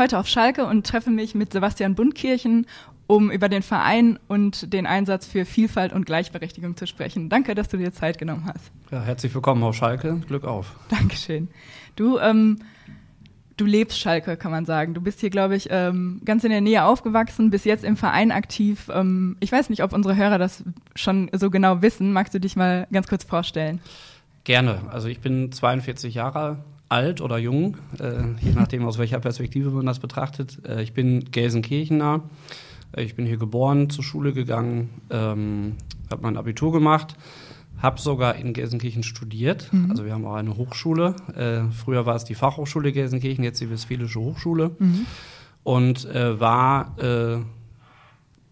Ich bin heute auf Schalke und treffe mich mit Sebastian Bundkirchen, um über den Verein und den Einsatz für Vielfalt und Gleichberechtigung zu sprechen. Danke, dass du dir Zeit genommen hast. Ja, herzlich willkommen auf Schalke. Glück auf. Dankeschön. Du, ähm, du lebst Schalke, kann man sagen. Du bist hier, glaube ich, ähm, ganz in der Nähe aufgewachsen, bis jetzt im Verein aktiv. Ähm, ich weiß nicht, ob unsere Hörer das schon so genau wissen. Magst du dich mal ganz kurz vorstellen? Gerne. Also ich bin 42 Jahre alt oder jung, äh, je nachdem, aus welcher Perspektive man das betrachtet. Äh, ich bin Gelsenkirchener. Äh, ich bin hier geboren, zur Schule gegangen, ähm, habe mein Abitur gemacht, habe sogar in Gelsenkirchen studiert. Mhm. Also wir haben auch eine Hochschule. Äh, früher war es die Fachhochschule Gelsenkirchen, jetzt die Westfälische Hochschule. Mhm. Und äh, war äh,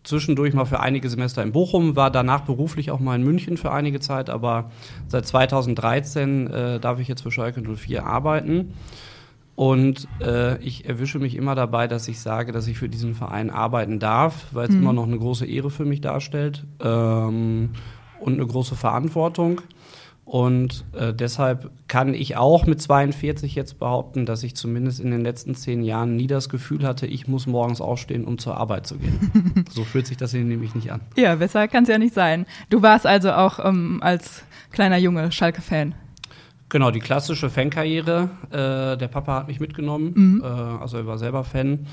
zwischendurch mal für einige Semester in Bochum, war danach beruflich auch mal in München für einige Zeit, aber seit 2013 äh, darf ich jetzt für Schalke 04 arbeiten. Und äh, ich erwische mich immer dabei, dass ich sage, dass ich für diesen Verein arbeiten darf, weil es mhm. immer noch eine große Ehre für mich darstellt ähm, und eine große Verantwortung. Und äh, deshalb kann ich auch mit 42 jetzt behaupten, dass ich zumindest in den letzten zehn Jahren nie das Gefühl hatte, ich muss morgens aufstehen, um zur Arbeit zu gehen. so fühlt sich das nämlich nicht an. Ja, besser kann es ja nicht sein. Du warst also auch ähm, als kleiner Junge Schalke-Fan. Genau, die klassische Fankarriere. Äh, der Papa hat mich mitgenommen, mhm. äh, also er war selber Fan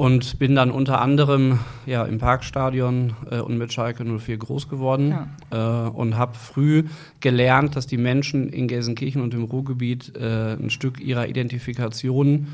und bin dann unter anderem ja, im Parkstadion äh, und mit Schalke 04 groß geworden ja. äh, und habe früh gelernt, dass die Menschen in Gelsenkirchen und im Ruhrgebiet äh, ein Stück ihrer Identifikation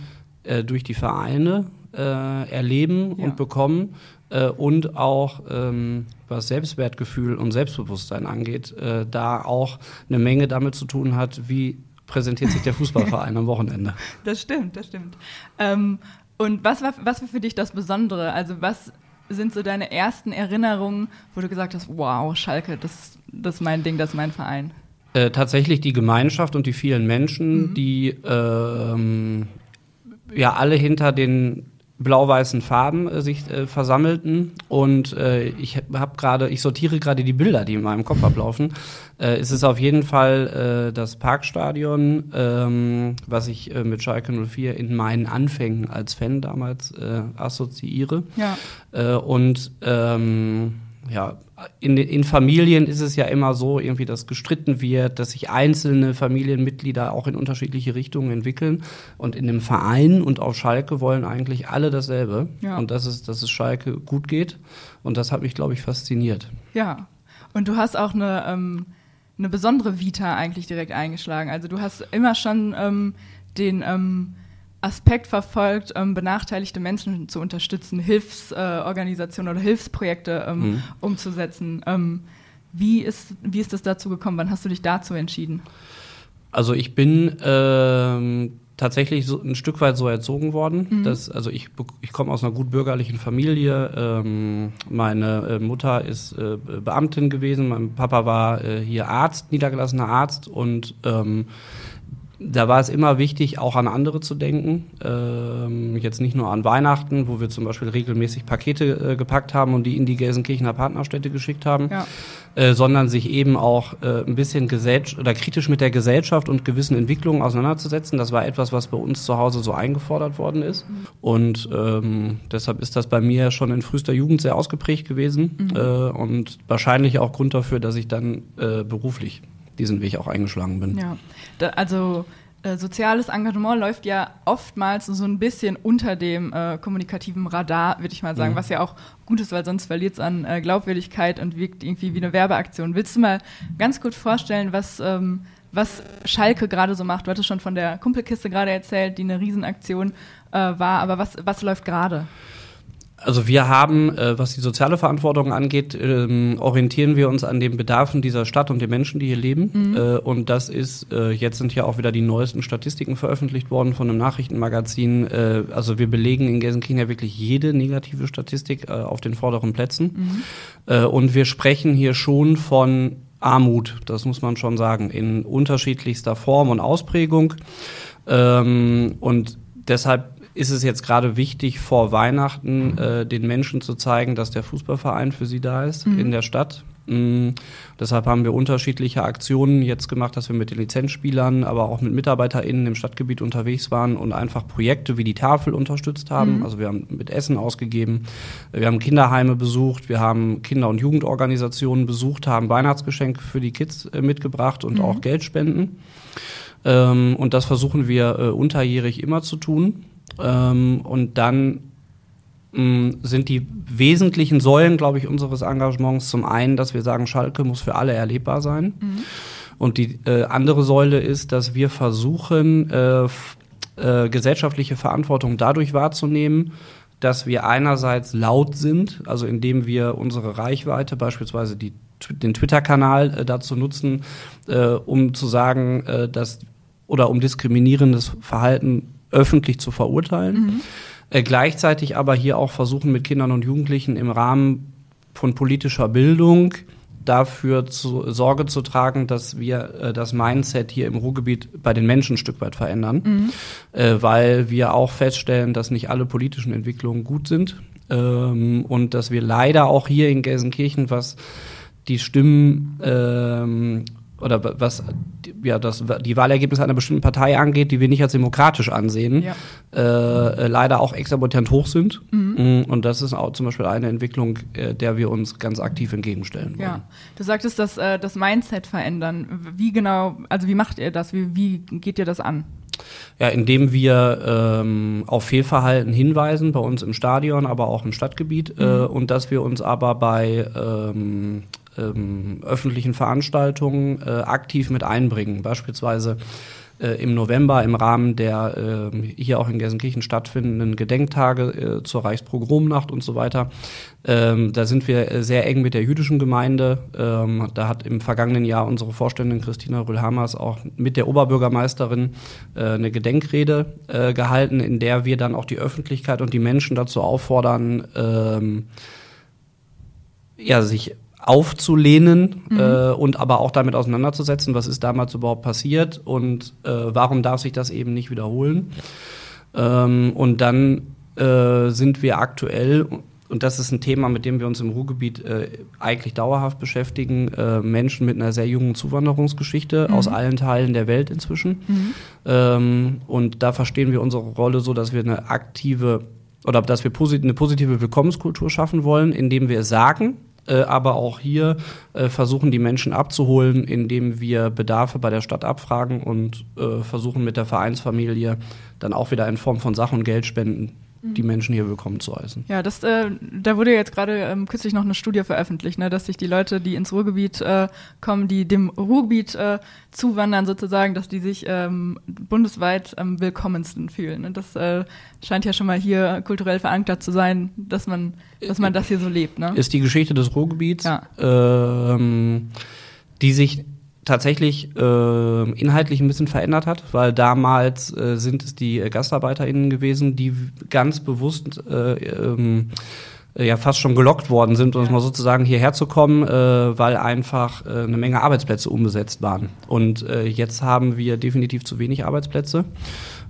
äh, durch die Vereine äh, erleben ja. und bekommen äh, und auch ähm, was Selbstwertgefühl und Selbstbewusstsein angeht, da auch eine Menge damit zu tun hat, wie präsentiert sich der Fußballverein am Wochenende. Das stimmt, das stimmt. Ähm, und was war, was war für dich das Besondere? Also was sind so deine ersten Erinnerungen, wo du gesagt hast, wow, Schalke, das, das ist mein Ding, das ist mein Verein? Äh, tatsächlich die Gemeinschaft und die vielen Menschen, mhm. die ähm, ja alle hinter den blau-weißen Farben äh, sich äh, versammelten und äh, ich habe gerade, ich sortiere gerade die Bilder, die in meinem Kopf ablaufen. Äh, es ist auf jeden Fall äh, das Parkstadion, ähm, was ich äh, mit Schalke 04 in meinen Anfängen als Fan damals äh, assoziiere. Ja. Äh, und ähm, ja, in, in Familien ist es ja immer so, irgendwie, dass gestritten wird, dass sich einzelne Familienmitglieder auch in unterschiedliche Richtungen entwickeln. Und in dem Verein und auf Schalke wollen eigentlich alle dasselbe. Ja. Und das ist, dass es Schalke gut geht. Und das hat mich, glaube ich, fasziniert. Ja. Und du hast auch eine, ähm, eine besondere Vita eigentlich direkt eingeschlagen. Also du hast immer schon ähm, den ähm, Aspekt verfolgt, ähm, benachteiligte Menschen zu unterstützen, Hilfsorganisationen äh, oder Hilfsprojekte ähm, mhm. umzusetzen. Ähm, wie, ist, wie ist das dazu gekommen? Wann hast du dich dazu entschieden? Also ich bin ähm, tatsächlich so ein Stück weit so erzogen worden. Mhm. Dass, also ich, ich komme aus einer gut bürgerlichen Familie. Ähm, meine äh, Mutter ist äh, Beamtin gewesen, mein Papa war äh, hier Arzt, niedergelassener Arzt und ähm, da war es immer wichtig, auch an andere zu denken. Ähm, jetzt nicht nur an Weihnachten, wo wir zum Beispiel regelmäßig Pakete äh, gepackt haben und die in die Gelsenkirchener Partnerstädte geschickt haben, ja. äh, sondern sich eben auch äh, ein bisschen oder kritisch mit der Gesellschaft und gewissen Entwicklungen auseinanderzusetzen. Das war etwas, was bei uns zu Hause so eingefordert worden ist. Mhm. Und ähm, deshalb ist das bei mir schon in frühester Jugend sehr ausgeprägt gewesen mhm. Äh, und wahrscheinlich auch Grund dafür, dass ich dann äh, beruflich diesen Weg auch eingeschlagen bin. Ja, da, also äh, soziales Engagement läuft ja oftmals so ein bisschen unter dem äh, kommunikativen Radar, würde ich mal sagen, mhm. was ja auch gut ist, weil sonst verliert es an äh, Glaubwürdigkeit und wirkt irgendwie wie eine Werbeaktion. Willst du mal ganz kurz vorstellen, was, ähm, was Schalke gerade so macht? Du hattest schon von der Kumpelkiste gerade erzählt, die eine Riesenaktion äh, war, aber was, was läuft gerade? Also wir haben, äh, was die soziale Verantwortung angeht, ähm, orientieren wir uns an den Bedarfen dieser Stadt und den Menschen, die hier leben. Mhm. Äh, und das ist, äh, jetzt sind ja auch wieder die neuesten Statistiken veröffentlicht worden von einem Nachrichtenmagazin. Äh, also wir belegen in Gelsenkirchen ja wirklich jede negative Statistik äh, auf den vorderen Plätzen. Mhm. Äh, und wir sprechen hier schon von Armut, das muss man schon sagen, in unterschiedlichster Form und Ausprägung. Ähm, und deshalb ist es jetzt gerade wichtig, vor Weihnachten äh, den Menschen zu zeigen, dass der Fußballverein für sie da ist mhm. in der Stadt. Mm, deshalb haben wir unterschiedliche Aktionen jetzt gemacht, dass wir mit den Lizenzspielern, aber auch mit MitarbeiterInnen im Stadtgebiet unterwegs waren und einfach Projekte wie die Tafel unterstützt haben. Mhm. Also wir haben mit Essen ausgegeben, wir haben Kinderheime besucht, wir haben Kinder- und Jugendorganisationen besucht, haben Weihnachtsgeschenke für die Kids äh, mitgebracht und mhm. auch Geldspenden. Ähm, und das versuchen wir äh, unterjährig immer zu tun. Ähm, und dann sind die wesentlichen Säulen, glaube ich, unseres Engagements zum einen, dass wir sagen, Schalke muss für alle erlebbar sein. Mhm. Und die äh, andere Säule ist, dass wir versuchen, äh, äh, gesellschaftliche Verantwortung dadurch wahrzunehmen, dass wir einerseits laut sind, also indem wir unsere Reichweite, beispielsweise die, den Twitter-Kanal äh, dazu nutzen, äh, um zu sagen, äh, dass oder um diskriminierendes Verhalten öffentlich zu verurteilen. Mhm äh, gleichzeitig aber hier auch versuchen, mit Kindern und Jugendlichen im Rahmen von politischer Bildung dafür zu, Sorge zu tragen, dass wir äh, das Mindset hier im Ruhrgebiet bei den Menschen ein Stück weit verändern, mhm. äh, weil wir auch feststellen, dass nicht alle politischen Entwicklungen gut sind ähm, und dass wir leider auch hier in Gelsenkirchen, was die Stimmen ähm, oder was ja, das, die Wahlergebnisse einer bestimmten Partei angeht, die wir nicht als demokratisch ansehen, ja. äh, äh leider auch exorbitant hoch sind. Mhm. Mm, und das ist auch zum Beispiel eine Entwicklung, äh, der wir uns ganz aktiv entgegenstellen wollen. Ja, du sagtest, dass äh, das Mindset verändern. Wie genau, also wie macht ihr das? Wie, wie geht ihr das an? Ja, indem wir ähm, auf Fehlverhalten hinweisen, bei uns im Stadion, aber auch im Stadtgebiet, äh, mhm. äh, und dass wir uns aber bei ähm, ähm, öffentlichen Veranstaltungen äh, aktiv mit einbringen. Beispielsweise äh, im November im Rahmen der äh, hier auch in Gelsenkirchen stattfindenden Gedenktage äh, zur Reichspogromnacht und so weiter. Ähm, da sind wir sehr eng mit der jüdischen Gemeinde. Ähm, da hat im vergangenen Jahr unsere Vorständin Christina Rühlhammers auch mit der Oberbürgermeisterin äh, eine Gedenkrede äh, gehalten, in der wir dann auch die Öffentlichkeit und die Menschen dazu auffordern, ähm, ja, sich aufzulehnen mhm. äh, und aber auch damit auseinanderzusetzen, was ist damals überhaupt passiert und äh, warum darf sich das eben nicht wiederholen. Ähm, und dann äh, sind wir aktuell, und das ist ein Thema, mit dem wir uns im Ruhrgebiet äh, eigentlich dauerhaft beschäftigen, äh, Menschen mit einer sehr jungen Zuwanderungsgeschichte mhm. aus allen Teilen der Welt inzwischen. Mhm. Ähm, und da verstehen wir unsere Rolle so, dass wir eine aktive oder dass wir eine positive Willkommenskultur schaffen wollen, indem wir sagen, äh, aber auch hier äh, versuchen die Menschen abzuholen, indem wir Bedarfe bei der Stadt abfragen und äh, versuchen mit der Vereinsfamilie dann auch wieder in Form von Sach- und Geldspenden die mhm. Menschen hier willkommen zu heißen. Ja, das, äh, da wurde jetzt gerade ähm, kürzlich noch eine Studie veröffentlicht, ne, dass sich die Leute, die ins Ruhrgebiet äh, kommen, die dem Ruhrgebiet äh, zuwandern sozusagen, dass die sich ähm, bundesweit am willkommensten fühlen. Und das äh, scheint ja schon mal hier kulturell verankert zu sein, dass man, dass man das hier so lebt. Ne? Ist die Geschichte des Ruhrgebiets, ja. ähm, die sich tatsächlich äh, inhaltlich ein bisschen verändert hat, weil damals äh, sind es die GastarbeiterInnen gewesen, die ganz bewusst äh, ähm, ja fast schon gelockt worden sind, um es mal sozusagen hierher zu kommen, äh, weil einfach äh, eine Menge Arbeitsplätze umbesetzt waren. Und äh, jetzt haben wir definitiv zu wenig Arbeitsplätze.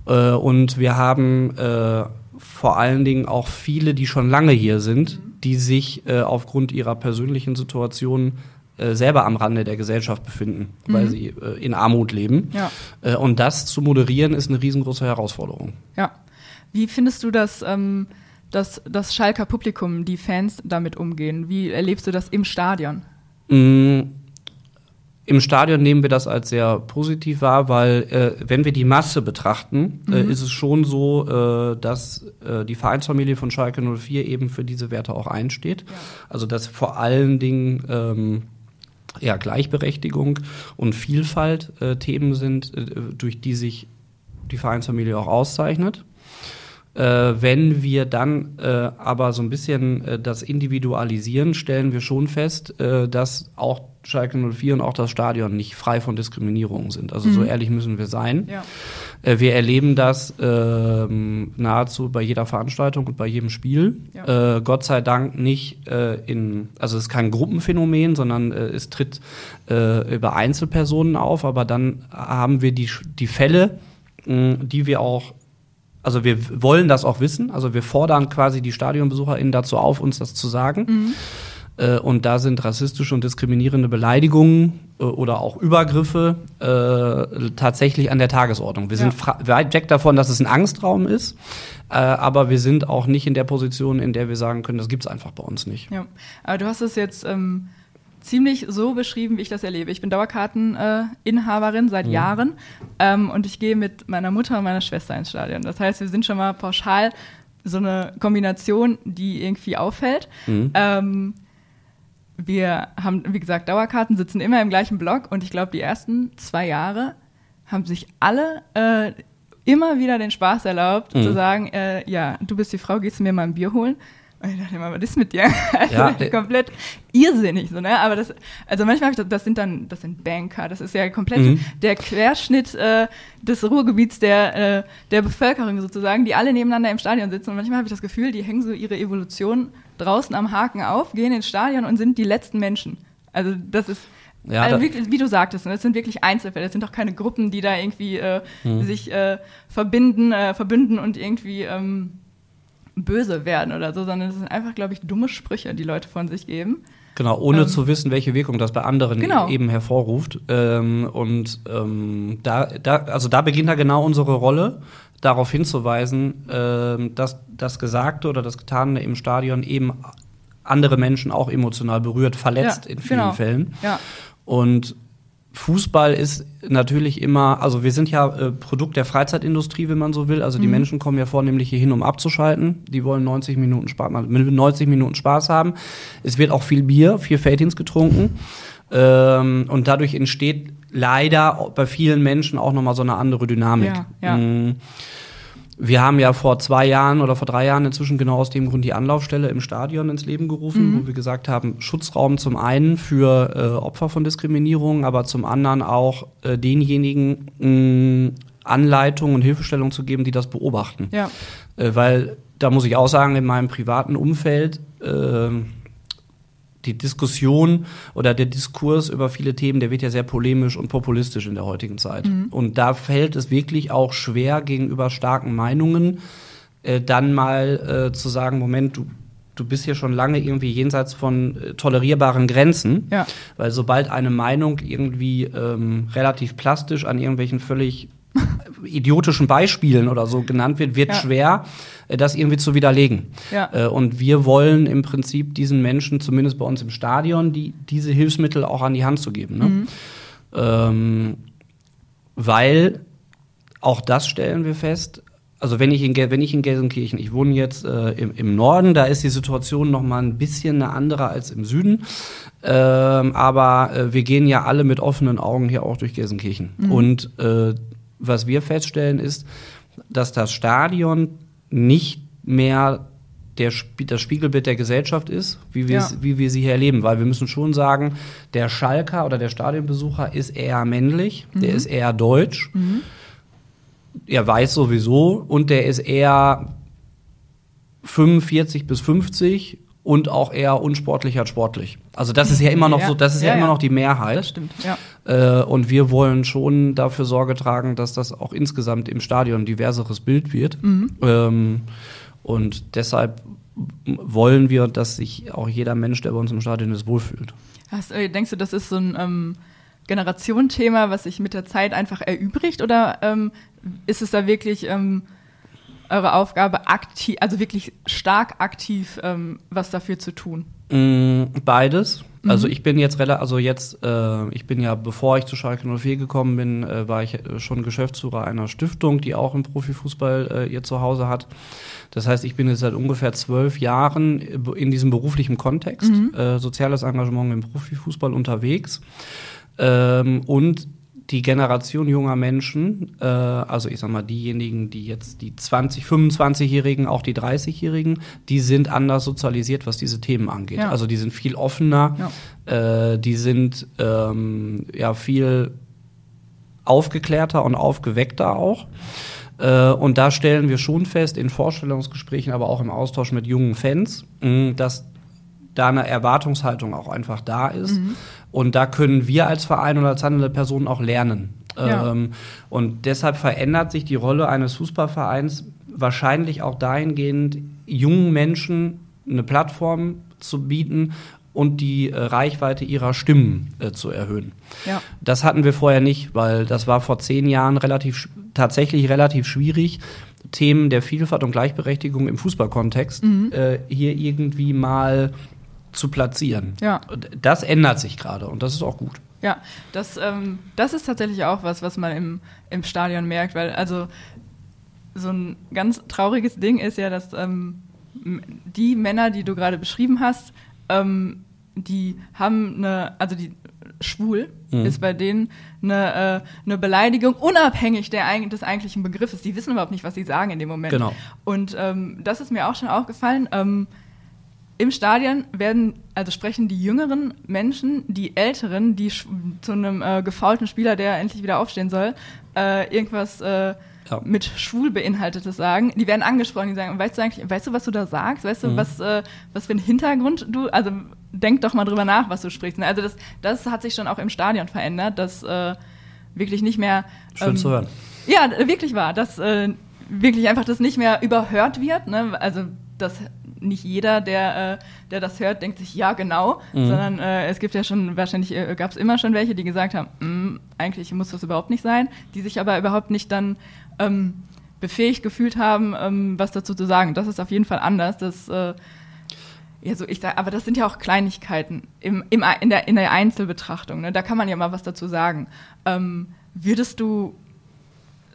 Äh, und wir haben äh, vor allen Dingen auch viele, die schon lange hier sind, die sich äh, aufgrund ihrer persönlichen Situation äh, selber am Rande der Gesellschaft befinden, mhm. weil sie äh, in Armut leben. Ja. Äh, und das zu moderieren ist eine riesengroße Herausforderung. Ja. Wie findest du das, ähm, dass das Schalker Publikum, die Fans damit umgehen? Wie erlebst du das im Stadion? Mhm. Im Stadion nehmen wir das als sehr positiv wahr, weil äh, wenn wir die Masse betrachten, äh, mhm. äh, ist es schon so, äh, dass äh, die Vereinsfamilie von Schalke 04 eben für diese Werte auch einsteht. Ja. Also dass vor allen Dingen ähm, ja, Gleichberechtigung und Vielfalt äh, Themen sind, äh, durch die sich die Vereinsfamilie auch auszeichnet. Äh, wenn wir dann äh, aber so ein bisschen äh, das individualisieren, stellen wir schon fest, äh, dass auch Schalke 04 und auch das Stadion nicht frei von Diskriminierung sind. Also mhm. so ehrlich müssen wir sein. Ja. Äh, wir erleben das ähm, nahezu bei jeder Veranstaltung und bei jedem Spiel. Ja. Äh, Gott sei Dank nicht in, also es ist kein Gruppenphänomen, sondern es tritt über Einzelpersonen auf, aber dann haben wir die, die Fälle, die wir auch also wir wollen das auch wissen. Also wir fordern quasi die StadionbesucherInnen dazu auf, uns das zu sagen. Mhm. Äh, und da sind rassistische und diskriminierende Beleidigungen äh, oder auch Übergriffe äh, tatsächlich an der Tagesordnung. Wir ja. sind weit weg davon, dass es ein Angstraum ist, äh, aber wir sind auch nicht in der Position, in der wir sagen können, das gibt es einfach bei uns nicht. Ja, aber du hast es jetzt ähm, ziemlich so beschrieben, wie ich das erlebe. Ich bin Dauerkarteninhaberin seit mhm. Jahren ähm, und ich gehe mit meiner Mutter und meiner Schwester ins Stadion. Das heißt, wir sind schon mal pauschal so eine Kombination, die irgendwie auffällt. Mhm. Ähm, wir haben, wie gesagt, Dauerkarten, sitzen immer im gleichen Block und ich glaube, die ersten zwei Jahre haben sich alle äh, immer wieder den Spaß erlaubt, mhm. zu sagen, äh, ja, du bist die Frau, gehst du mir mal ein Bier holen? Und ich dachte immer, was ist mit dir? Ja, komplett irrsinnig, so, ne? Aber das, also manchmal habe ich das, das sind dann, das sind Banker, das ist ja komplett mhm. der Querschnitt äh, des Ruhrgebiets der, äh, der Bevölkerung sozusagen, die alle nebeneinander im Stadion sitzen. Und manchmal habe ich das Gefühl, die hängen so ihre Evolution draußen am Haken auf, gehen ins Stadion und sind die letzten Menschen. Also das ist ja, also wie, wie, du sagtest, ne, das sind wirklich Einzelfälle, das sind doch keine Gruppen, die da irgendwie äh, mhm. sich äh, verbinden, äh, verbünden und irgendwie ähm, böse werden oder so, sondern es sind einfach, glaube ich, dumme Sprüche, die Leute von sich geben. Genau, ohne ähm, zu wissen, welche Wirkung das bei anderen genau. eben hervorruft. Ähm, und ähm, da, da, also da beginnt da genau unsere Rolle, darauf hinzuweisen, ähm, dass das Gesagte oder das Getane im Stadion eben andere Menschen auch emotional berührt, verletzt ja, in vielen genau. Fällen. Ja. Und Fußball ist natürlich immer, also wir sind ja äh, Produkt der Freizeitindustrie, wenn man so will. Also die mhm. Menschen kommen ja vornehmlich hier hin, um abzuschalten. Die wollen 90 Minuten Spaß, 90 Minuten Spaß haben. Es wird auch viel Bier, viel Feldins getrunken. Ähm, und dadurch entsteht leider bei vielen Menschen auch nochmal so eine andere Dynamik. Ja, ja. Mhm. Wir haben ja vor zwei Jahren oder vor drei Jahren inzwischen genau aus dem Grund die Anlaufstelle im Stadion ins Leben gerufen, mhm. wo wir gesagt haben, Schutzraum zum einen für äh, Opfer von Diskriminierung, aber zum anderen auch äh, denjenigen mh, Anleitungen und Hilfestellungen zu geben, die das beobachten. Ja. Äh, weil da muss ich auch sagen, in meinem privaten Umfeld äh, die Diskussion oder der Diskurs über viele Themen, der wird ja sehr polemisch und populistisch in der heutigen Zeit. Mhm. Und da fällt es wirklich auch schwer gegenüber starken Meinungen, äh, dann mal äh, zu sagen, Moment, du du bist hier schon lange irgendwie jenseits von äh, tolerierbaren Grenzen. Ja. Weil sobald eine Meinung irgendwie ähm, relativ plastisch an irgendwelchen völlig idiotischen Beispielen oder so genannt wird, wird ja. schwer, äh, das irgendwie zu widerlegen. Ja. Äh, und wir wollen im Prinzip diesen Menschen, zumindest bei uns im Stadion, die, diese Hilfsmittel auch an die Hand zu geben. Ne? Mhm. Ähm, weil auch das stellen wir fest, also wenn ich in, wenn ich in Gelsenkirchen, ich wohne jetzt äh, im, im, Norden, da ist die Situation noch mal ein bisschen eine andere als im Süden. Ähm, aber äh, wir gehen ja alle mit offenen Augen hier auch durch Gelsenkirchen. Mhm. Und äh, was wir feststellen, ist, dass das Stadion nicht mehr der, das Spiegelbild der Gesellschaft ist, wie wir, ja. wie wir sie hier erleben. Weil wir müssen schon sagen, der Schalker oder der Stadionbesucher ist eher männlich, mhm. der ist eher deutsch, mhm. er weiß sowieso und der ist eher 45 bis 50 und auch eher unsportlich als sportlich. Also das ist ja immer noch ja. so, das ist ja, ja immer noch die Mehrheit. Das stimmt, ja. Äh, und wir wollen schon dafür Sorge tragen, dass das auch insgesamt im Stadion ein diverseres Bild wird. Mhm. Ähm, und deshalb wollen wir, dass sich auch jeder Mensch, der bei uns im Stadion ist, wohlfühlt. Hast, äh, denkst du, das ist so ein ähm, Generationenthema, was sich mit der Zeit einfach erübrigt? Oder ähm, ist es da wirklich ähm, eure Aufgabe, aktiv, also wirklich stark aktiv ähm, was dafür zu tun? Mm, beides. Mhm. Also ich bin jetzt relativ, also jetzt, äh, ich bin ja, bevor ich zu Schalke 04 gekommen bin, äh, war ich äh, schon Geschäftsführer einer Stiftung, die auch im Profifußball äh, ihr Zuhause hat. Das heißt, ich bin jetzt seit ungefähr zwölf Jahren in diesem beruflichen Kontext, mhm. äh, soziales Engagement im Profifußball unterwegs. Ähm, und die Generation junger Menschen, äh, also ich sag mal diejenigen, die jetzt die 20, 25-Jährigen, auch die 30-Jährigen, die sind anders sozialisiert, was diese Themen angeht. Ja. Also die sind viel offener, ja. äh, die sind ähm, ja viel aufgeklärter und aufgeweckter auch. Äh, und da stellen wir schon fest, in Vorstellungsgesprächen, aber auch im Austausch mit jungen Fans, mh, dass da eine Erwartungshaltung auch einfach da ist. Mhm. Und da können wir als Verein oder als handelnde Person auch lernen. Ja. Ähm, und deshalb verändert sich die Rolle eines Fußballvereins wahrscheinlich auch dahingehend, jungen Menschen eine Plattform zu bieten, und die äh, Reichweite ihrer Stimmen äh, zu erhöhen. Ja. Das hatten wir vorher nicht, weil das war vor zehn Jahren relativ tatsächlich relativ schwierig, Themen der Vielfalt und Gleichberechtigung im Fußballkontext Mhm. äh, hier irgendwie mal zu platzieren. Ja. Das ändert sich gerade und das ist auch gut. Ja, das, ähm, das ist tatsächlich auch was, was man im, im Stadion merkt, weil also so ein ganz trauriges Ding ist ja, dass ähm, die Männer, die du gerade beschrieben hast, ähm, die haben eine, also die schwul Mhm. ist bei denen eine, äh, eine Beleidigung, unabhängig der, des eigentlichen Begriffes. Die wissen überhaupt nicht, was sie sagen in dem Moment. Genau. Und ähm, das ist mir auch schon aufgefallen. Im Stadion werden, also sprechen die jüngeren Menschen, die älteren, die zu einem äh, gefaulten Spieler, der endlich wieder aufstehen soll, äh, irgendwas äh, Ja. mit schwul beinhaltetes sagen. Die werden angesprochen, die sagen, weißt du eigentlich, weißt du, was du da sagst? Weißt du, Mhm. was, äh, was für einen Hintergrund du, also denk doch mal drüber nach, was du sprichst. Also das, das hat sich schon auch im Stadion verändert, dass äh, wirklich nicht mehr Schön ähm, zu hören. ja, wirklich wahr, dass äh, wirklich einfach das nicht mehr überhört wird. Ne? Also, dass nicht jeder, der, äh, der das hört, denkt sich, ja, genau, Mhm. sondern äh, es gibt ja schon, wahrscheinlich äh, gab es immer schon welche, die gesagt haben, "Mm, eigentlich muss das überhaupt nicht sein, die sich aber überhaupt nicht dann ähm, befähigt gefühlt haben, ähm, was dazu zu sagen. Das ist auf jeden Fall anders. Das, äh, ja, so ich sag, aber das sind ja auch Kleinigkeiten im, im, in, der, in der Einzelbetrachtung. Ne? Da kann man ja mal was dazu sagen. Ähm, würdest du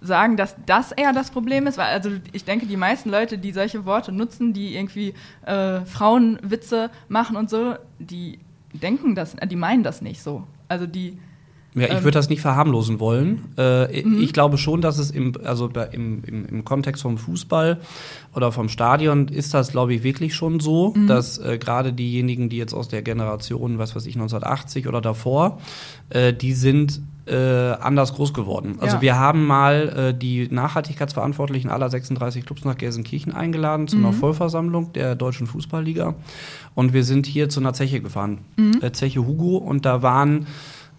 sagen, dass das eher das Problem ist? Weil also ich denke, die meisten Leute, die solche Worte nutzen, die irgendwie äh, Frauenwitze machen und so, die denken das, die meinen das nicht so. Also die Ja, ich Ähm. Mhm. würde das nicht verharmlosen wollen. Äh, Ich glaube schon, dass es im, also im, im, im Kontext vom Fußball oder vom Stadion ist das, glaube ich, wirklich schon so, Mhm. dass äh, gerade diejenigen, die jetzt aus der Generation, was weiß ich, 1980 oder davor, äh, die sind äh, anders groß geworden. Also Ja. wir haben mal äh, die Nachhaltigkeitsverantwortlichen aller 36 Clubs nach Gelsenkirchen eingeladen zu Mhm. einer Vollversammlung der Deutschen Fußballliga. Und wir sind hier zu einer Zeche gefahren, Mhm. äh, Zeche Hugo, und da waren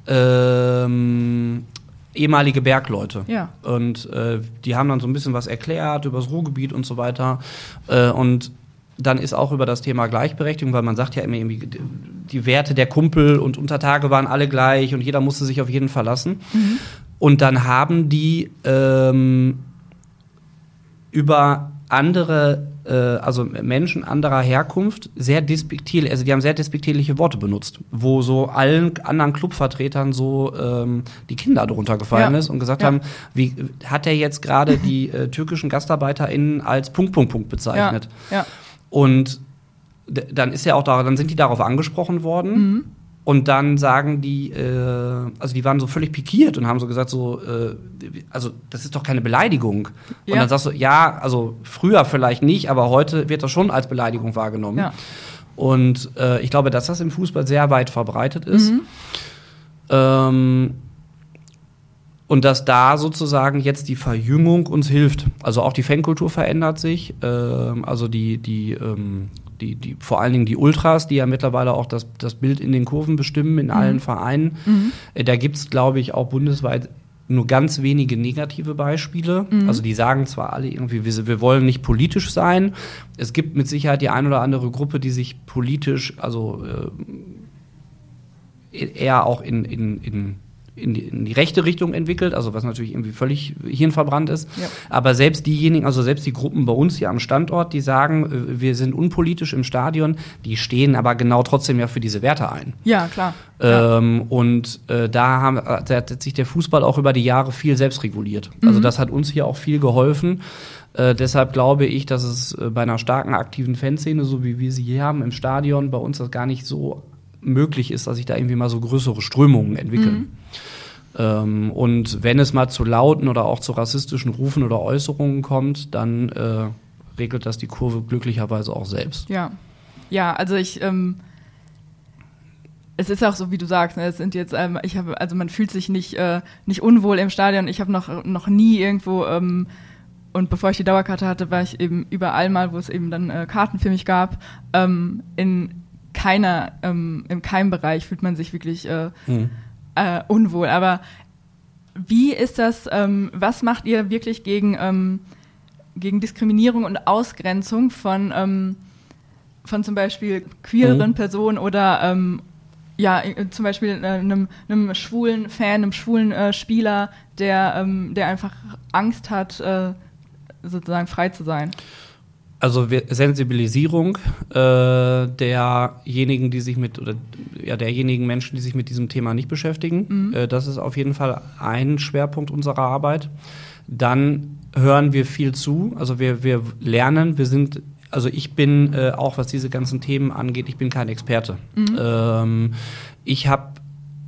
ähm, ehemalige Bergleute. Ja. Und äh, die haben dann so ein bisschen was erklärt über das Ruhrgebiet und so weiter. Äh, und dann ist auch über das Thema Gleichberechtigung, weil man sagt ja immer irgendwie, die Werte der Kumpel und Untertage waren alle gleich und jeder musste sich auf jeden verlassen. Und dann haben die ähm, über andere, äh, also Menschen anderer Herkunft, sehr despektierlich, also die haben sehr despektierliche Worte benutzt, wo so allen anderen Clubvertretern so ähm, die Kinder drunter gefallen Ja. ist und gesagt Ja. haben, wie hat er jetzt gerade die äh, türkischen GastarbeiterInnen als Punkt, Punkt, Punkt bezeichnet. Ja, ja. Und dann ist ja auch da, dann sind die darauf angesprochen worden. Mhm. Und dann sagen die, äh, also die waren so völlig pikiert und haben so gesagt, so, äh, also das ist doch keine Beleidigung. Und Ja. dann sagst du, ja, also früher vielleicht nicht, aber heute wird das schon als Beleidigung wahrgenommen. Ja. Und äh, ich glaube, dass das im Fußball sehr weit verbreitet ist. Mhm. Ähm, und dass da sozusagen jetzt die Verjüngung uns hilft. Also auch die Fankultur verändert sich. Ähm, also die, die, ähm, die, die, vor allen Dingen die Ultras, die ja mittlerweile auch das, das Bild in den Kurven bestimmen, in allen Vereinen. Äh, da gibt es, glaube ich, auch bundesweit nur ganz wenige negative Beispiele. Also die sagen zwar alle irgendwie, wir, wir wollen nicht politisch sein. Es gibt mit Sicherheit die ein oder andere Gruppe, die sich politisch, also äh, eher auch in, in, in, in, die, in die rechte Richtung entwickelt, also was natürlich irgendwie völlig hirnverbrannt ist. Ja. Aber selbst diejenigen, also selbst die Gruppen bei uns hier am Standort, die sagen, äh, wir sind unpolitisch im Stadion, die stehen aber genau trotzdem ja für diese Werte ein. Ja, klar. ja. Ähm, und äh, da, haben, da hat sich der Fußball auch über die Jahre viel selbst reguliert. Also Mhm. das hat uns hier auch viel geholfen. Äh, deshalb glaube ich, dass es äh, bei einer starken aktiven Fanszene, so wie wir sie hier haben im Stadion, bei uns das gar nicht so möglich ist, dass sich da irgendwie mal so größere Strömungen entwickeln. Ähm, und wenn es mal zu lauten oder auch zu rassistischen Rufen oder Äußerungen kommt, dann äh, regelt das die Kurve glücklicherweise auch selbst. Ja, ja, also ich, ähm, es ist auch so, wie du sagst, ne, es sind jetzt, ähm, ich habe, also man fühlt sich nicht, äh, nicht unwohl im Stadion. Ich habe noch, noch nie irgendwo, ähm, und bevor ich die Dauerkarte hatte, war ich eben überall mal, wo es eben dann äh, Karten für mich gab. Ähm, in keiner, ähm, in keinem Bereich fühlt man sich wirklich äh, äh, unwohl. Aber wie ist das, ähm, was macht ihr wirklich gegen, ähm, gegen Diskriminierung und Ausgrenzung von, ähm, von zum Beispiel queeren mhm. Personen oder ähm, ja, äh, zum Beispiel äh, einem, einem schwulen Fan, einem schwulen äh, Spieler, der, ähm, der einfach Angst hat, sozusagen frei zu sein? Also Sensibilisierung äh, derjenigen, die sich mit oder ja derjenigen Menschen, die sich mit diesem Thema nicht beschäftigen. Mhm. Äh, das ist auf jeden Fall ein Schwerpunkt unserer Arbeit. Dann hören wir viel zu, also wir, wir lernen, wir sind also ich bin äh, auch, was diese ganzen Themen angeht, ich bin kein Experte. Mhm. Ähm, ich habe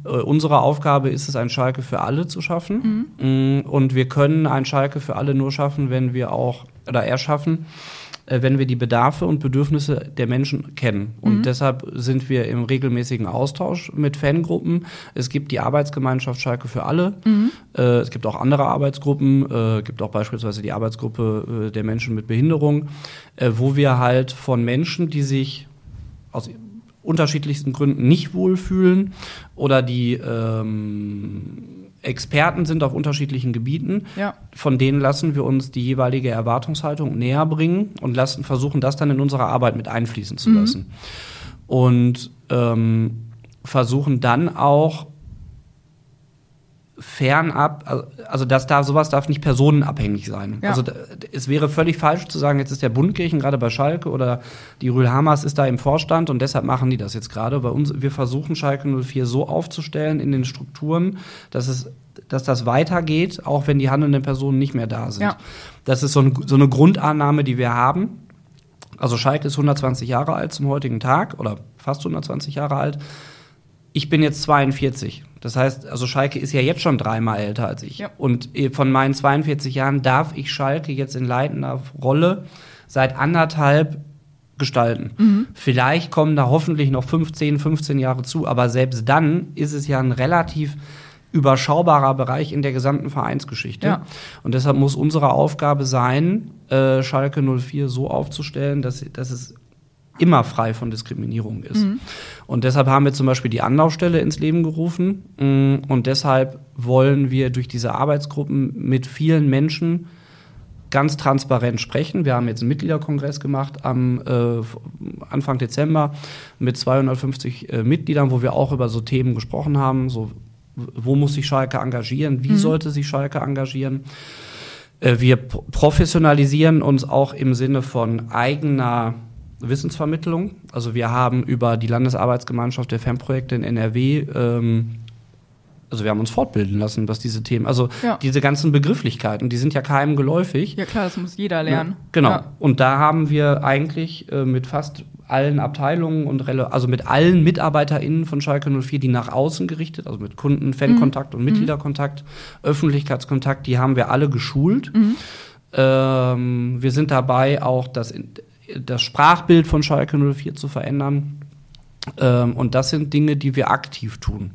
äh, unsere Aufgabe ist es, ein Schalke für alle zu schaffen. Mhm. Mm, und wir können ein Schalke für alle nur schaffen, wenn wir auch oder erschaffen, äh, wenn wir die Bedarfe und Bedürfnisse der Menschen kennen. Und mhm. deshalb sind wir im regelmäßigen Austausch mit Fangruppen. Es gibt die Arbeitsgemeinschaft Schalke für alle. Mhm. Äh, es gibt auch andere Arbeitsgruppen. Es äh, gibt auch beispielsweise die Arbeitsgruppe der Menschen mit Behinderung, wo wir halt von Menschen, die sich aus unterschiedlichsten Gründen nicht wohlfühlen oder die ähm, Experten sind auf unterschiedlichen Gebieten. Ja. Von denen lassen wir uns die jeweilige Erwartungshaltung näher bringen und lassen, versuchen das dann in unsere Arbeit mit einfließen zu mhm. lassen. Und ähm, versuchen dann auch fernab, also dass da sowas darf nicht personenabhängig sein. Ja. Also es wäre völlig falsch zu sagen, jetzt ist der Bundkirchen gerade bei Schalke oder die Rühl Hamas ist da im Vorstand und deshalb machen die das jetzt gerade. Bei uns, wir versuchen Schalke 04 so aufzustellen in den Strukturen, dass es dass das weitergeht, auch wenn die handelnden Personen nicht mehr da sind. Ja. Das ist so, ein, so eine Grundannahme, die wir haben. Also Schalke ist 120 Jahre alt zum heutigen Tag oder fast 120 Jahre alt. Ich bin jetzt 42. Das heißt, also Schalke ist ja jetzt schon dreimal älter als ich. Ja. Und äh, von meinen 42 Jahren darf ich Schalke jetzt in leitender Rolle seit anderthalb gestalten. Mhm. Vielleicht kommen da hoffentlich noch 15, 15 Jahre zu, aber selbst dann ist es ja ein relativ überschaubarer Bereich in der gesamten Vereinsgeschichte. Ja. Und deshalb muss unsere Aufgabe sein, äh, Schalke 04 so aufzustellen, dass, dass es immer frei von Diskriminierung ist. Mhm. Und deshalb haben wir zum Beispiel die Anlaufstelle ins Leben gerufen. Mm, und deshalb wollen wir durch diese Arbeitsgruppen mit vielen Menschen ganz transparent sprechen. Wir haben jetzt einen Mitgliederkongress gemacht am äh, Anfang Dezember mit 250 äh, Mitgliedern, wo wir auch über so Themen gesprochen haben. So, wo muss sich Schalke engagieren? Wie mhm. sollte sich Schalke engagieren? Äh, wir professionalisieren uns auch im Sinne von eigener Wissensvermittlung. Also wir haben über die Landesarbeitsgemeinschaft der Fanprojekte in NRW ähm, also wir haben uns fortbilden lassen, was diese Themen, also ja. diese ganzen Begrifflichkeiten, die sind ja keinem geläufig. Ja klar, das muss jeder lernen. Ja, genau. Ja. Und da haben wir eigentlich äh, mit fast allen Abteilungen und also mit allen MitarbeiterInnen von Schalke 04, die nach außen gerichtet, also mit Kunden, Fankontakt mhm. und Mitgliederkontakt, mhm. Öffentlichkeitskontakt, die haben wir alle geschult. Mhm. Ähm, wir sind dabei, auch das das Sprachbild von Schalke 04 zu verändern. Ähm, und das sind Dinge, die wir aktiv tun.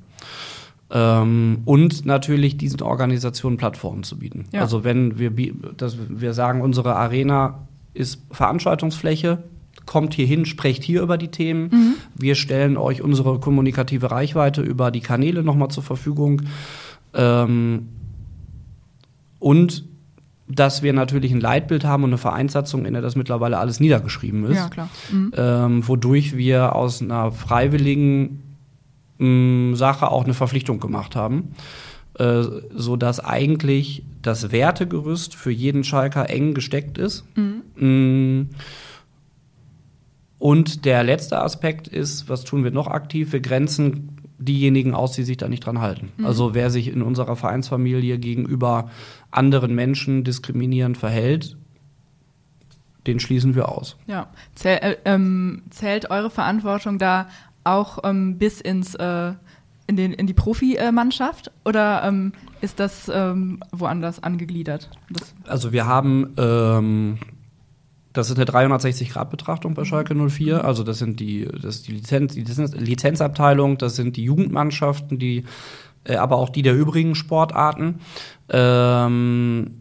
Ähm, und natürlich diesen Organisationen Plattformen zu bieten. Ja. Also wenn wir, das, wir sagen, unsere Arena ist Veranstaltungsfläche, kommt hier hin, sprecht hier über die Themen. Mhm. Wir stellen euch unsere kommunikative Reichweite über die Kanäle nochmal zur Verfügung. Ähm, und dass wir natürlich ein Leitbild haben und eine Vereinssatzung, in der das mittlerweile alles niedergeschrieben ist. Ja, klar. Mhm. Ähm, wodurch wir aus einer freiwilligen mh, mm, Sache auch eine Verpflichtung gemacht haben. Äh, so dass eigentlich das Wertegerüst für jeden Schalker eng gesteckt ist. Mhm. Mm. Und der letzte Aspekt ist, was tun wir noch aktiv? Wir grenzen diejenigen aus, die sich da nicht dran halten. Mhm. Also wer sich in unserer Vereinsfamilie gegenüber anderen Menschen diskriminierend verhält, den schließen wir aus. Ja. Zähl, äh, ähm, zählt eure Verantwortung da auch ähm, bis ins äh, in, den, in die Profimannschaft oder ähm, ist das ähm, woanders angegliedert? Das also wir haben ähm, das ist eine 360-Grad-Betrachtung bei Schalke 04. Also das sind die, das ist die, Lizenz, die Lizenzabteilung, das sind die Jugendmannschaften, die, äh, aber auch die der übrigen Sportarten. Ähm,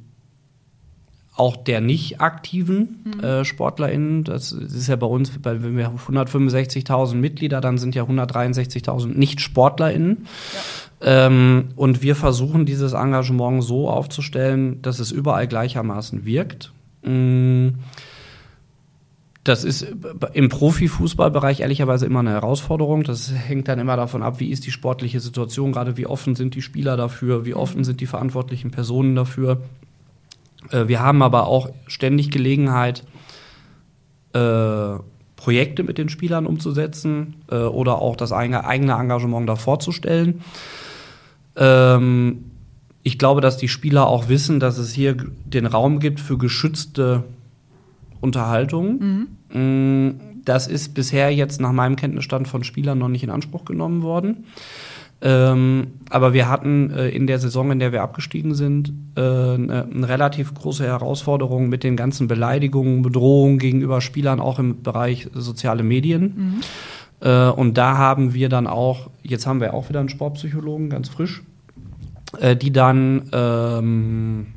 auch der nicht aktiven mhm. äh, SportlerInnen, das ist ja bei uns, wenn wir 165.000 Mitglieder, dann sind ja 163.000 Nicht-SportlerInnen. Ja. Ähm, und wir versuchen dieses Engagement so aufzustellen, dass es überall gleichermaßen wirkt. Mhm Das ist im Profifußballbereich ehrlicherweise immer eine Herausforderung. Das hängt dann immer davon ab, wie ist die sportliche Situation, gerade wie offen sind die Spieler dafür, wie offen sind die verantwortlichen Personen dafür. Äh, wir haben aber auch ständig Gelegenheit, äh, Projekte mit den Spielern umzusetzen äh, oder auch das eigene, Engagement da vorzustellen. Ähm, ich glaube, dass die Spieler auch wissen, dass es hier den Raum gibt für geschützte Unterhaltung. Mhm. Mm, das ist bisher jetzt nach meinem Kenntnisstand von Spielern noch nicht in Anspruch genommen worden. Ähm, aber wir hatten äh, in der Saison, in der wir abgestiegen sind, äh, eine, eine, relativ große Herausforderung mit den ganzen Beleidigungen, Bedrohungen gegenüber Spielern, auch im Bereich soziale Medien. Mhm. Äh, und da haben wir dann auch, jetzt haben wir auch wieder einen Sportpsychologen, ganz frisch, äh, die dann ähm,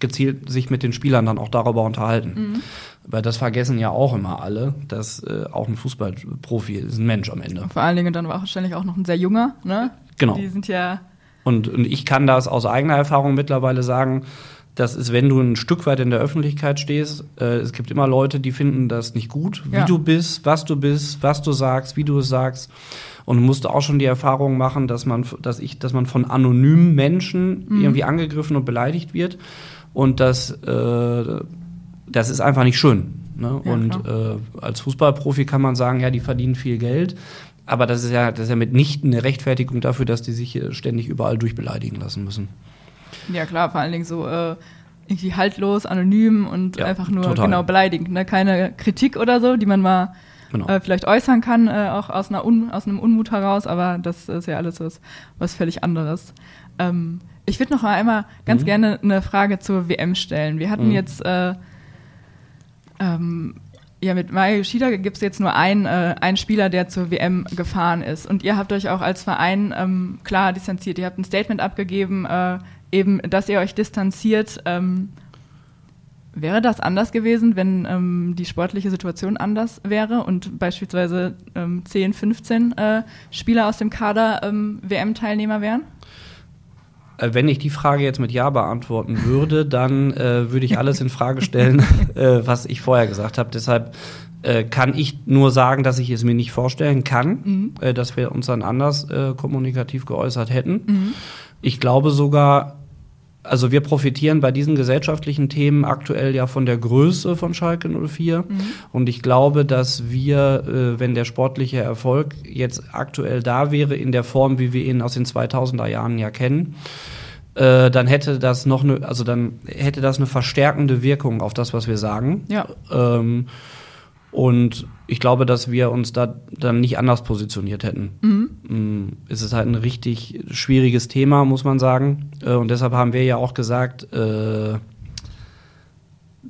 gezielt sich mit den Spielern dann auch darüber unterhalten. Mhm. Weil das vergessen ja auch immer alle, dass äh, auch ein Fußballprofi ist ein Mensch am Ende. Vor allen Dingen dann wahrscheinlich auch noch ein sehr junger, ne? Genau. Die sind ja. Und, und ich kann das aus eigener Erfahrung mittlerweile sagen, das ist, wenn du ein Stück weit in der Öffentlichkeit stehst, äh, es gibt immer Leute, die finden das nicht gut, wie ja. du bist, was du bist, was du sagst, wie du es sagst. Und musste auch schon die Erfahrung machen, dass man, dass ich, dass man von anonymen Menschen mhm. irgendwie angegriffen und beleidigt wird. Und das, äh, das ist einfach nicht schön. Ne? Ja, und äh, als Fußballprofi kann man sagen, ja, die verdienen viel Geld. Aber das ist ja, das ist ja mitnichten eine Rechtfertigung dafür, dass die sich ständig überall durchbeleidigen lassen müssen. Ja, klar, vor allen Dingen so äh, irgendwie haltlos, anonym und ja, einfach nur total. genau beleidigend. Ne? Keine Kritik oder so, die man mal genau. äh, vielleicht äußern kann, äh, auch aus, einer Un aus einem Unmut heraus, aber das ist ja alles was, was völlig anderes. Ähm, ich würde noch einmal ganz mhm. gerne eine Frage zur WM stellen. Wir hatten mhm. jetzt äh, ähm, ja, mit Mario Yoshida gibt es jetzt nur einen, äh, einen Spieler, der zur WM gefahren ist. Und ihr habt euch auch als Verein ähm, klar distanziert. Ihr habt ein Statement abgegeben, äh, eben, dass ihr euch distanziert. Ähm, wäre das anders gewesen, wenn ähm, die sportliche Situation anders wäre und beispielsweise ähm, 10, 15 äh, Spieler aus dem Kader ähm, WM-Teilnehmer wären? Äh, wenn ich die Frage jetzt mit Ja beantworten würde, dann äh, würde ich alles in Frage stellen, äh, was ich vorher gesagt habe. Deshalb äh, kann ich nur sagen, dass ich es mir nicht vorstellen kann, mhm. Äh, dass wir uns dann anders äh, kommunikativ geäußert hätten. Mhm. Ich glaube sogar, also wir profitieren bei diesen gesellschaftlichen Themen aktuell ja von der Größe von Schalke 04. Mhm. Und ich glaube, dass wir, äh, wenn der sportliche Erfolg jetzt aktuell da wäre, in der Form, wie wir ihn aus den 2000er Jahren ja kennen, äh, dann hätte das noch eine, also dann hätte das eine verstärkende Wirkung auf das, was wir sagen. Ja. Ähm, und ich glaube, dass wir uns da dann nicht anders positioniert hätten. Mhm. Mm, es ist halt ein richtig schwieriges Thema, muss man sagen. Äh, und deshalb haben wir ja auch gesagt, äh,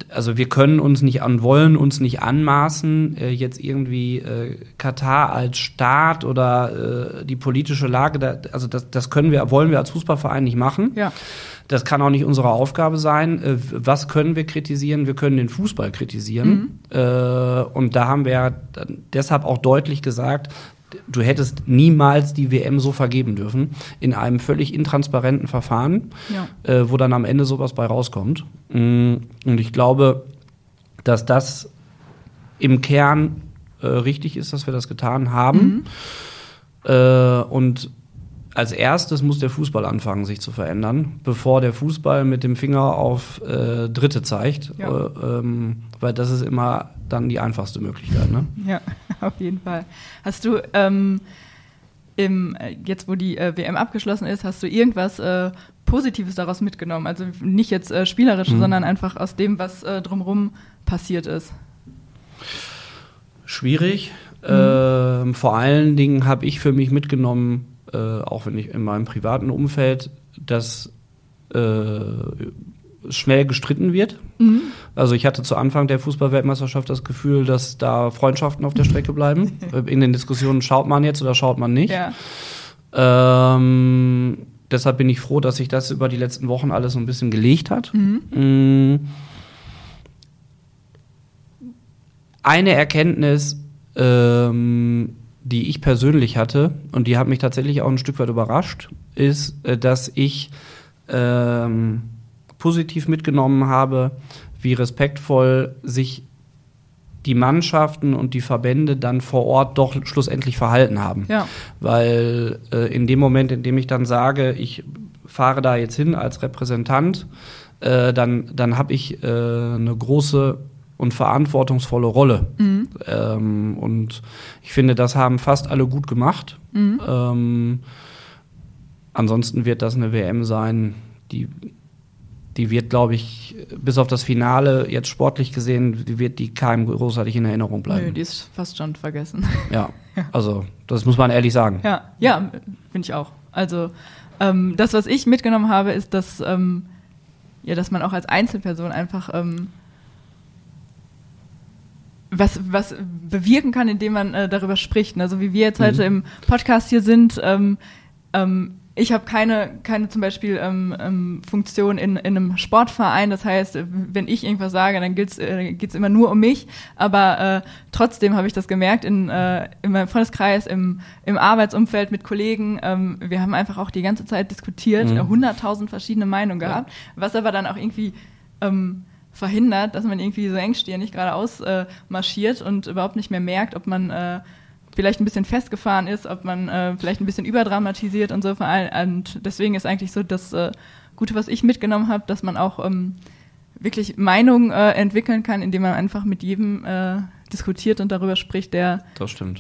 also wir können uns nicht an, wollen uns nicht anmaßen, äh, jetzt irgendwie Katar als Staat oder die politische Lage, also das, das können wir, wollen wir als Fußballverein nicht machen. Ja. Das kann auch nicht unsere Aufgabe sein. Was können wir kritisieren? Wir können den Fußball kritisieren. Mhm. Und da haben wir deshalb auch deutlich gesagt, du hättest niemals die WM so vergeben dürfen, in einem völlig intransparenten Verfahren, ja. Äh, wo dann am Ende sowas bei rauskommt. Mm, und ich glaube, dass das im Kern richtig ist, dass wir das getan haben. Mhm. und als erstes muss der Fußball anfangen, sich zu verändern, bevor der Fußball mit dem Finger auf äh, Dritte zeigt. Ja. Äh, ähm, weil das ist immer dann die einfachste Möglichkeit. Ne? Ja, auf jeden Fall. Hast du ähm, im, jetzt, wo die äh, WM abgeschlossen ist, hast du irgendwas äh, Positives daraus mitgenommen? Also nicht jetzt äh, spielerisch, mhm. sondern einfach aus dem, was äh, drumherum passiert ist. Schwierig. Mhm. Ähm, vor allen Dingen habe ich für mich mitgenommen, äh, auch wenn ich in meinem privaten Umfeld, dass äh, schnell gestritten wird. Mhm. Also ich hatte zu Anfang der Fußballweltmeisterschaft das Gefühl, dass da Freundschaften auf der Strecke bleiben. in den Diskussionen schaut man jetzt oder schaut man nicht. Ja. Ähm, deshalb bin ich froh, dass sich das über die letzten Wochen alles so ein bisschen gelegt hat. Mhm. Mhm. Eine Erkenntnis, ähm, die ich persönlich hatte, und die hat mich tatsächlich auch ein Stück weit überrascht, ist, äh, dass ich ähm, positiv mitgenommen habe, wie respektvoll sich die Mannschaften und die Verbände dann vor Ort doch schlussendlich verhalten haben. Ja. Weil äh, in dem Moment, in dem ich dann sage, ich fahre da jetzt hin als Repräsentant, äh, dann, dann habe ich äh, eine große und verantwortungsvolle Rolle. Mhm. Ähm, und ich finde, das haben fast alle gut gemacht. Mhm. Ähm, ansonsten wird das eine WM sein, die, die wird, glaube ich, bis auf das Finale jetzt sportlich gesehen, die wird die keinem großartig in Erinnerung bleiben. Nö, die ist fast schon vergessen. Ja, also das muss man ehrlich sagen. Ja, ja, finde ich auch. Also ähm, das, was ich mitgenommen habe, ist, dass, ähm, ja, dass man auch als Einzelperson einfach ähm, was, was bewirken kann, indem man äh, darüber spricht. Also wie wir jetzt heute im Podcast hier sind, ähm, ähm, ich habe keine, keine zum Beispiel ähm, ähm, Funktion in, in einem Sportverein. Das heißt, wenn ich irgendwas sage, dann geht's äh, geht's immer nur um mich. Aber äh, trotzdem habe ich das gemerkt in, äh, in meinem Freundeskreis, im, im Arbeitsumfeld mit Kollegen. Ähm, wir haben einfach auch die ganze Zeit diskutiert, Mhm. hunderttausend verschiedene Meinungen gehabt, was aber dann auch irgendwie ähm, verhindert, dass man irgendwie so engstirnig geradeaus äh, marschiert und überhaupt nicht mehr merkt, ob man äh, vielleicht ein bisschen festgefahren ist, ob man äh, vielleicht ein bisschen überdramatisiert und so. vor allem. Und deswegen ist eigentlich so das äh, Gute, was ich mitgenommen habe, dass man auch ähm, wirklich Meinungen äh, entwickeln kann, indem man einfach mit jedem äh, diskutiert und darüber spricht, der,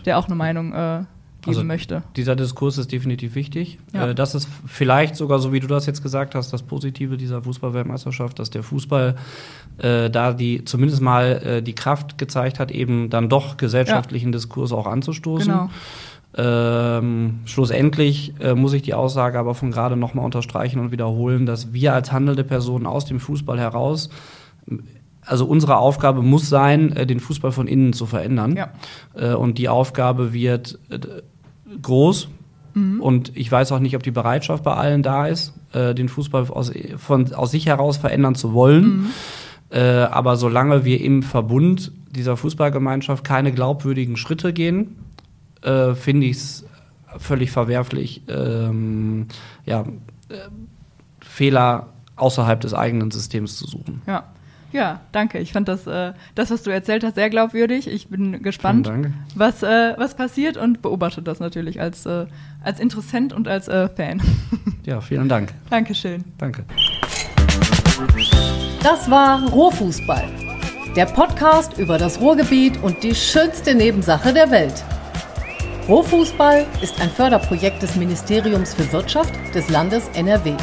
der auch eine Meinung äh, geben Also, möchte. Dieser Diskurs ist definitiv wichtig. Ja. Äh, das ist vielleicht sogar, so wie du das jetzt gesagt hast, das Positive dieser Fußballweltmeisterschaft, dass der Fußball äh, da die zumindest mal äh, die Kraft gezeigt hat, eben dann doch gesellschaftlichen Diskurs auch anzustoßen. Genau. Ähm, schlussendlich äh, muss ich die Aussage aber von gerade nochmal unterstreichen und wiederholen, dass wir als handelnde Personen aus dem Fußball heraus, also unsere Aufgabe muss sein, äh, den Fußball von innen zu verändern. Ja. Äh, und die Aufgabe wird äh, groß. Und ich weiß auch nicht, ob die Bereitschaft bei allen da ist, den Fußball aus, von, aus sich heraus verändern zu wollen. Äh, aber solange wir im Verbund dieser Fußballgemeinschaft keine glaubwürdigen Schritte gehen, äh, finde ich es völlig verwerflich, ähm, ja, äh, Fehler außerhalb des eigenen Systems zu suchen. Ja. Ja, danke. Ich fand das, äh, das, was du erzählt hast, sehr glaubwürdig. Ich bin gespannt, was, äh, was passiert und beobachte das natürlich als, äh, als Interessent und als äh, Fan. Ja, vielen Dank. Dankeschön. Danke. Das war Rohfußball. Der Podcast über das Ruhrgebiet und die schönste Nebensache der Welt. Rohfußball ist ein Förderprojekt des Ministeriums für Wirtschaft des Landes NRW.